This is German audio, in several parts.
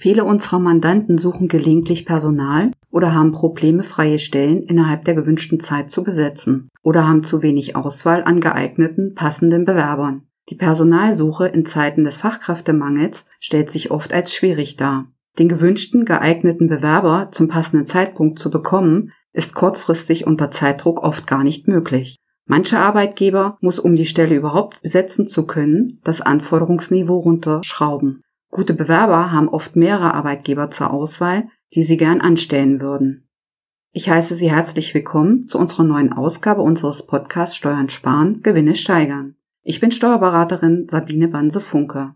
Viele unserer Mandanten suchen gelegentlich Personal oder haben Probleme, freie Stellen innerhalb der gewünschten Zeit zu besetzen oder haben zu wenig Auswahl an geeigneten, passenden Bewerbern. Die Personalsuche in Zeiten des Fachkräftemangels stellt sich oft als schwierig dar. Den gewünschten, geeigneten Bewerber zum passenden Zeitpunkt zu bekommen, ist kurzfristig unter Zeitdruck oft gar nicht möglich. Manche Arbeitgeber muss, um die Stelle überhaupt besetzen zu können, das Anforderungsniveau runterschrauben. Gute Bewerber haben oft mehrere Arbeitgeber zur Auswahl, die sie gern anstellen würden. Ich heiße Sie herzlich willkommen zu unserer neuen Ausgabe unseres Podcasts Steuern sparen, Gewinne steigern. Ich bin Steuerberaterin Sabine Banse-Funke.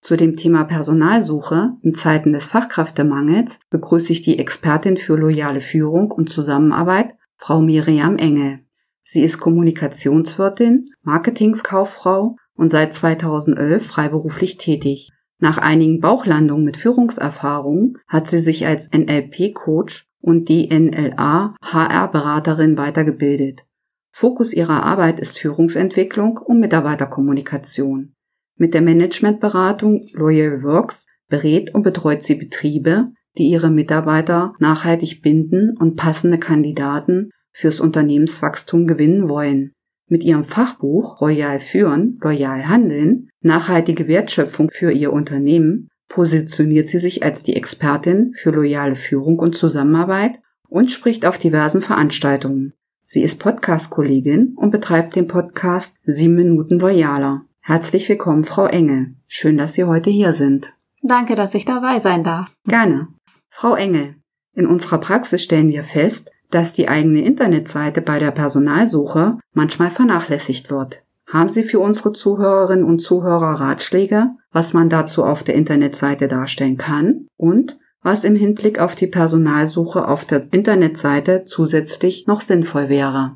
Zu dem Thema Personalsuche in Zeiten des Fachkräftemangels begrüße ich die Expertin für loyale Führung und Zusammenarbeit, Frau Miriam Engel. Sie ist Kommunikationswirtin, Marketingkauffrau und seit 2011 freiberuflich tätig. Nach einigen Bauchlandungen mit Führungserfahrung hat sie sich als NLP-Coach und DNLA HR-Beraterin weitergebildet. Fokus ihrer Arbeit ist Führungsentwicklung und Mitarbeiterkommunikation. Mit der Managementberatung Loyal Works berät und betreut sie Betriebe, die ihre Mitarbeiter nachhaltig binden und passende Kandidaten fürs Unternehmenswachstum gewinnen wollen. Mit ihrem Fachbuch Royal führen, loyal handeln, nachhaltige Wertschöpfung für ihr Unternehmen positioniert sie sich als die Expertin für loyale Führung und Zusammenarbeit und spricht auf diversen Veranstaltungen. Sie ist Podcast-Kollegin und betreibt den Podcast Sieben Minuten Loyaler. Herzlich willkommen, Frau Engel. Schön, dass Sie heute hier sind. Danke, dass ich dabei sein darf. Gerne. Frau Engel, in unserer Praxis stellen wir fest, dass die eigene Internetseite bei der Personalsuche manchmal vernachlässigt wird. Haben Sie für unsere Zuhörerinnen und Zuhörer Ratschläge, was man dazu auf der Internetseite darstellen kann und was im Hinblick auf die Personalsuche auf der Internetseite zusätzlich noch sinnvoll wäre?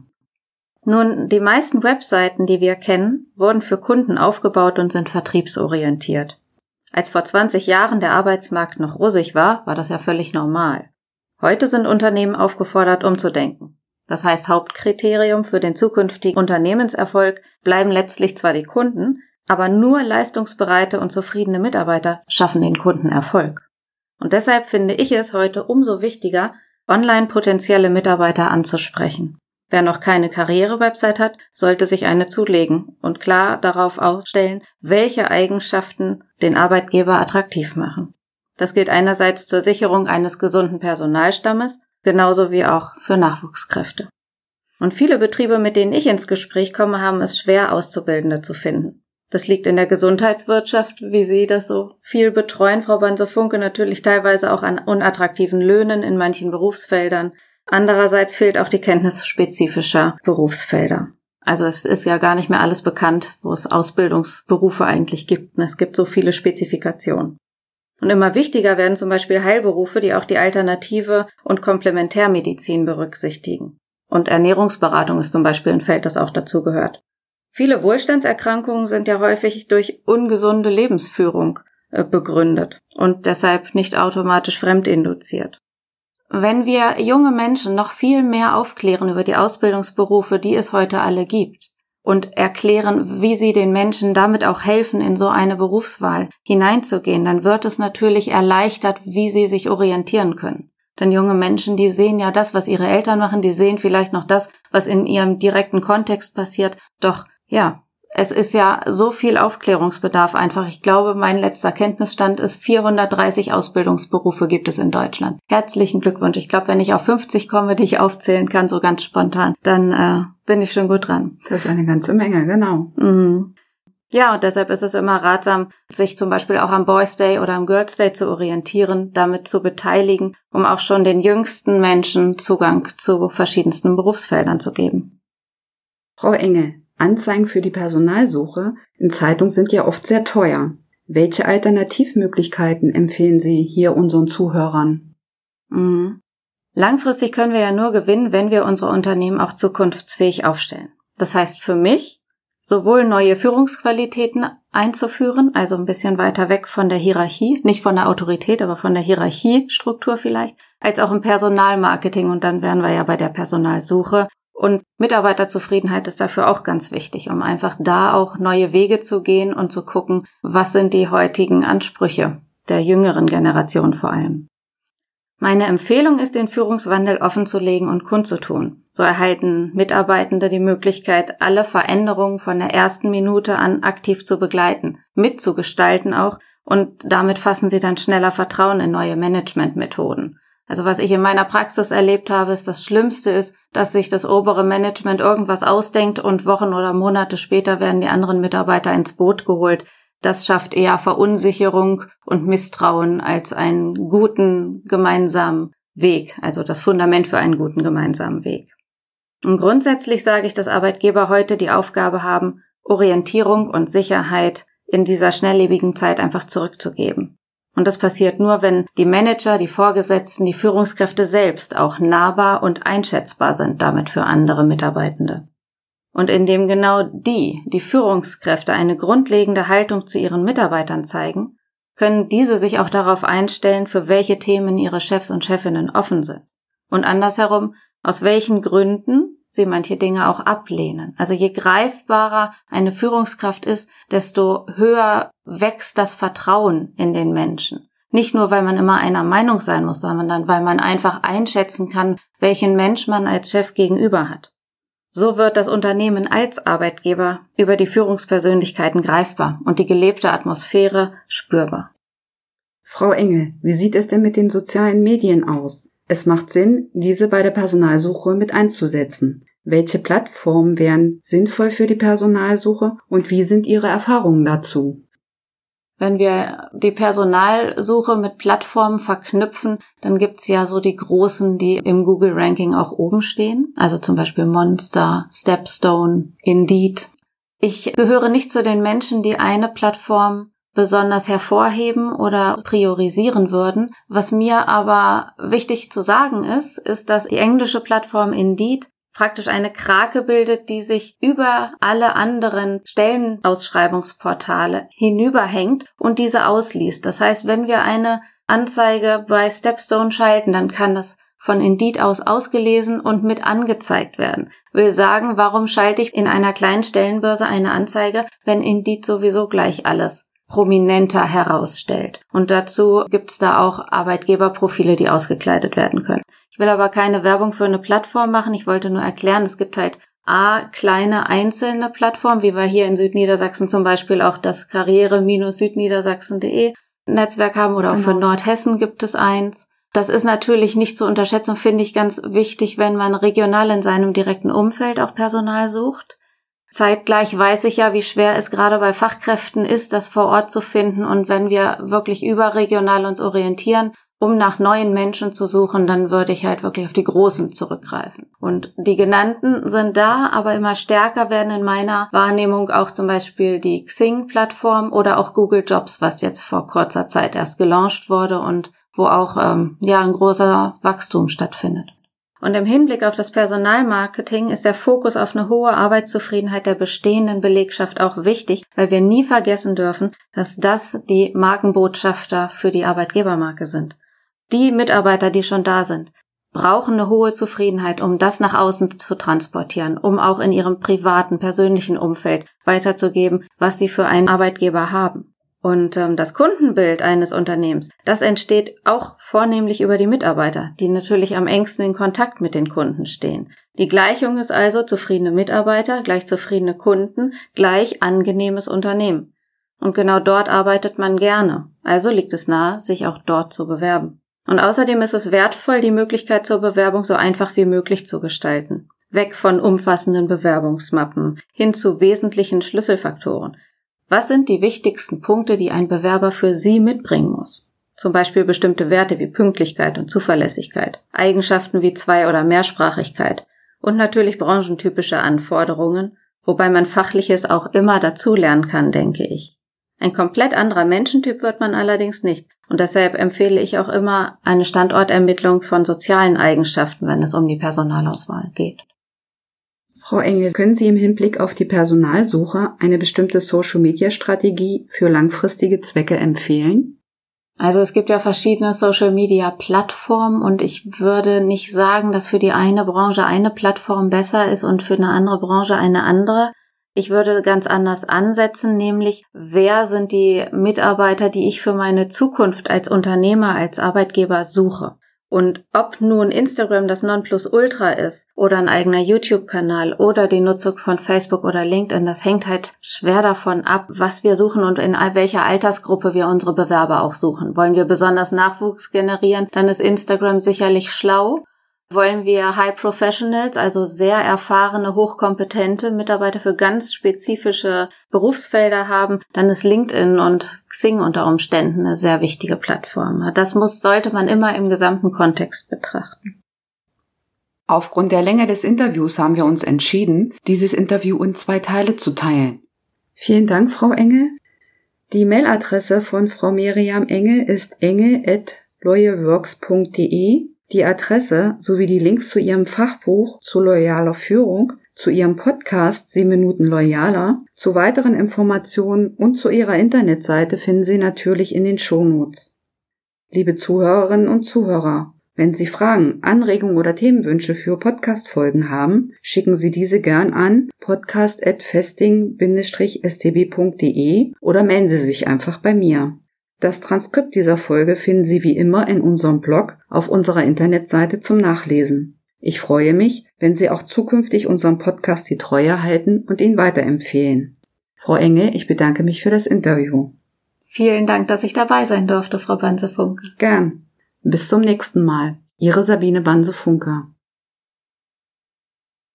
Nun, die meisten Webseiten, die wir kennen, wurden für Kunden aufgebaut und sind vertriebsorientiert. Als vor 20 Jahren der Arbeitsmarkt noch russig war, war das ja völlig normal. Heute sind Unternehmen aufgefordert, umzudenken. Das heißt, Hauptkriterium für den zukünftigen Unternehmenserfolg bleiben letztlich zwar die Kunden, aber nur leistungsbereite und zufriedene Mitarbeiter schaffen den Kunden Erfolg. Und deshalb finde ich es heute umso wichtiger, online potenzielle Mitarbeiter anzusprechen. Wer noch keine Karriere-Website hat, sollte sich eine zulegen und klar darauf ausstellen, welche Eigenschaften den Arbeitgeber attraktiv machen. Das gilt einerseits zur Sicherung eines gesunden Personalstammes, genauso wie auch für Nachwuchskräfte. Und viele Betriebe, mit denen ich ins Gespräch komme, haben es schwer, Auszubildende zu finden. Das liegt in der Gesundheitswirtschaft, wie Sie das so viel betreuen, Frau Banse-Funke, natürlich teilweise auch an unattraktiven Löhnen in manchen Berufsfeldern. Andererseits fehlt auch die Kenntnis spezifischer Berufsfelder. Also es ist ja gar nicht mehr alles bekannt, wo es Ausbildungsberufe eigentlich gibt. Es gibt so viele Spezifikationen. Und immer wichtiger werden zum Beispiel Heilberufe, die auch die Alternative und Komplementärmedizin berücksichtigen. Und Ernährungsberatung ist zum Beispiel ein Feld, das auch dazu gehört. Viele Wohlstandserkrankungen sind ja häufig durch ungesunde Lebensführung äh, begründet und deshalb nicht automatisch fremdinduziert. Wenn wir junge Menschen noch viel mehr aufklären über die Ausbildungsberufe, die es heute alle gibt, und erklären, wie sie den Menschen damit auch helfen, in so eine Berufswahl hineinzugehen, dann wird es natürlich erleichtert, wie sie sich orientieren können. Denn junge Menschen, die sehen ja das, was ihre Eltern machen, die sehen vielleicht noch das, was in ihrem direkten Kontext passiert. Doch ja, es ist ja so viel Aufklärungsbedarf einfach. Ich glaube, mein letzter Kenntnisstand ist 430 Ausbildungsberufe gibt es in Deutschland. Herzlichen Glückwunsch. Ich glaube, wenn ich auf 50 komme, die ich aufzählen kann, so ganz spontan, dann äh, bin ich schon gut dran. Das ist eine ganze Menge, genau. Mhm. Ja, und deshalb ist es immer ratsam, sich zum Beispiel auch am Boys Day oder am Girls Day zu orientieren, damit zu beteiligen, um auch schon den jüngsten Menschen Zugang zu verschiedensten Berufsfeldern zu geben. Frau Engel, Anzeigen für die Personalsuche in Zeitungen sind ja oft sehr teuer. Welche Alternativmöglichkeiten empfehlen Sie hier unseren Zuhörern? Mhm. Langfristig können wir ja nur gewinnen, wenn wir unsere Unternehmen auch zukunftsfähig aufstellen. Das heißt für mich, sowohl neue Führungsqualitäten einzuführen, also ein bisschen weiter weg von der Hierarchie, nicht von der Autorität, aber von der Hierarchiestruktur vielleicht, als auch im Personalmarketing und dann wären wir ja bei der Personalsuche und Mitarbeiterzufriedenheit ist dafür auch ganz wichtig, um einfach da auch neue Wege zu gehen und zu gucken, was sind die heutigen Ansprüche der jüngeren Generation vor allem. Meine Empfehlung ist, den Führungswandel offenzulegen und kundzutun. So erhalten Mitarbeitende die Möglichkeit, alle Veränderungen von der ersten Minute an aktiv zu begleiten, mitzugestalten auch, und damit fassen sie dann schneller Vertrauen in neue Managementmethoden. Also was ich in meiner Praxis erlebt habe, ist das Schlimmste ist, dass sich das obere Management irgendwas ausdenkt und Wochen oder Monate später werden die anderen Mitarbeiter ins Boot geholt das schafft eher Verunsicherung und Misstrauen als einen guten gemeinsamen Weg, also das Fundament für einen guten gemeinsamen Weg. Und grundsätzlich sage ich, dass Arbeitgeber heute die Aufgabe haben, Orientierung und Sicherheit in dieser schnelllebigen Zeit einfach zurückzugeben. Und das passiert nur, wenn die Manager, die Vorgesetzten, die Führungskräfte selbst auch nahbar und einschätzbar sind damit für andere Mitarbeitende und indem genau die, die Führungskräfte, eine grundlegende Haltung zu ihren Mitarbeitern zeigen, können diese sich auch darauf einstellen, für welche Themen ihre Chefs und Chefinnen offen sind. Und andersherum, aus welchen Gründen sie manche Dinge auch ablehnen. Also je greifbarer eine Führungskraft ist, desto höher wächst das Vertrauen in den Menschen. Nicht nur, weil man immer einer Meinung sein muss, sondern weil man einfach einschätzen kann, welchen Mensch man als Chef gegenüber hat. So wird das Unternehmen als Arbeitgeber über die Führungspersönlichkeiten greifbar und die gelebte Atmosphäre spürbar. Frau Engel, wie sieht es denn mit den sozialen Medien aus? Es macht Sinn, diese bei der Personalsuche mit einzusetzen. Welche Plattformen wären sinnvoll für die Personalsuche und wie sind Ihre Erfahrungen dazu? Wenn wir die Personalsuche mit Plattformen verknüpfen, dann gibt's ja so die großen, die im Google-Ranking auch oben stehen. Also zum Beispiel Monster, Stepstone, Indeed. Ich gehöre nicht zu den Menschen, die eine Plattform besonders hervorheben oder priorisieren würden. Was mir aber wichtig zu sagen ist, ist, dass die englische Plattform Indeed praktisch eine Krake bildet, die sich über alle anderen Stellenausschreibungsportale hinüberhängt und diese ausliest. Das heißt, wenn wir eine Anzeige bei Stepstone schalten, dann kann das von Indeed aus ausgelesen und mit angezeigt werden. Wir sagen, warum schalte ich in einer kleinen Stellenbörse eine Anzeige, wenn Indeed sowieso gleich alles prominenter herausstellt. Und dazu gibt's da auch Arbeitgeberprofile, die ausgekleidet werden können. Ich will aber keine Werbung für eine Plattform machen. Ich wollte nur erklären, es gibt halt A, kleine einzelne Plattformen, wie wir hier in Südniedersachsen zum Beispiel auch das karriere-südniedersachsen.de Netzwerk haben oder auch genau. für Nordhessen gibt es eins. Das ist natürlich nicht zu unterschätzen, finde ich ganz wichtig, wenn man regional in seinem direkten Umfeld auch Personal sucht. Zeitgleich weiß ich ja, wie schwer es gerade bei Fachkräften ist, das vor Ort zu finden. Und wenn wir wirklich überregional uns orientieren, um nach neuen Menschen zu suchen, dann würde ich halt wirklich auf die Großen zurückgreifen. Und die genannten sind da, aber immer stärker werden in meiner Wahrnehmung auch zum Beispiel die Xing-Plattform oder auch Google Jobs, was jetzt vor kurzer Zeit erst gelauncht wurde und wo auch ähm, ja ein großer Wachstum stattfindet. Und im Hinblick auf das Personalmarketing ist der Fokus auf eine hohe Arbeitszufriedenheit der bestehenden Belegschaft auch wichtig, weil wir nie vergessen dürfen, dass das die Markenbotschafter für die Arbeitgebermarke sind. Die Mitarbeiter, die schon da sind, brauchen eine hohe Zufriedenheit, um das nach außen zu transportieren, um auch in ihrem privaten, persönlichen Umfeld weiterzugeben, was sie für einen Arbeitgeber haben. Und ähm, das Kundenbild eines Unternehmens, das entsteht auch vornehmlich über die Mitarbeiter, die natürlich am engsten in Kontakt mit den Kunden stehen. Die Gleichung ist also zufriedene Mitarbeiter gleich zufriedene Kunden gleich angenehmes Unternehmen. Und genau dort arbeitet man gerne. Also liegt es nahe, sich auch dort zu bewerben. Und außerdem ist es wertvoll, die Möglichkeit zur Bewerbung so einfach wie möglich zu gestalten. Weg von umfassenden Bewerbungsmappen hin zu wesentlichen Schlüsselfaktoren. Was sind die wichtigsten Punkte, die ein Bewerber für Sie mitbringen muss? Zum Beispiel bestimmte Werte wie Pünktlichkeit und Zuverlässigkeit, Eigenschaften wie Zwei- oder Mehrsprachigkeit und natürlich branchentypische Anforderungen, wobei man Fachliches auch immer dazulernen kann, denke ich. Ein komplett anderer Menschentyp wird man allerdings nicht. Und deshalb empfehle ich auch immer eine Standortermittlung von sozialen Eigenschaften, wenn es um die Personalauswahl geht. Frau Engel, können Sie im Hinblick auf die Personalsuche eine bestimmte Social-Media-Strategie für langfristige Zwecke empfehlen? Also es gibt ja verschiedene Social-Media-Plattformen und ich würde nicht sagen, dass für die eine Branche eine Plattform besser ist und für eine andere Branche eine andere. Ich würde ganz anders ansetzen, nämlich wer sind die Mitarbeiter, die ich für meine Zukunft als Unternehmer, als Arbeitgeber suche. Und ob nun Instagram das Nonplusultra ist oder ein eigener YouTube-Kanal oder die Nutzung von Facebook oder LinkedIn, das hängt halt schwer davon ab, was wir suchen und in welcher Altersgruppe wir unsere Bewerber auch suchen. Wollen wir besonders Nachwuchs generieren, dann ist Instagram sicherlich schlau. Wollen wir High Professionals, also sehr erfahrene, hochkompetente Mitarbeiter für ganz spezifische Berufsfelder haben, dann ist LinkedIn und Xing unter Umständen eine sehr wichtige Plattform. Das muss, sollte man immer im gesamten Kontext betrachten. Aufgrund der Länge des Interviews haben wir uns entschieden, dieses Interview in zwei Teile zu teilen. Vielen Dank, Frau Enge. Die Mailadresse von Frau Miriam Enge ist enge.loyeworks.de die Adresse sowie die Links zu ihrem Fachbuch zu loyaler Führung, zu ihrem Podcast 7 Minuten Loyaler, zu weiteren Informationen und zu ihrer Internetseite finden Sie natürlich in den Shownotes. Liebe Zuhörerinnen und Zuhörer, wenn Sie Fragen, Anregungen oder Themenwünsche für Podcast-Folgen haben, schicken Sie diese gern an podcast.festing-stb.de oder melden Sie sich einfach bei mir. Das Transkript dieser Folge finden Sie wie immer in unserem Blog auf unserer Internetseite zum Nachlesen. Ich freue mich, wenn Sie auch zukünftig unserem Podcast die Treue halten und ihn weiterempfehlen. Frau Enge, ich bedanke mich für das Interview. Vielen Dank, dass ich dabei sein durfte, Frau Banse-Funke. Gern. Bis zum nächsten Mal. Ihre Sabine Banse-Funke.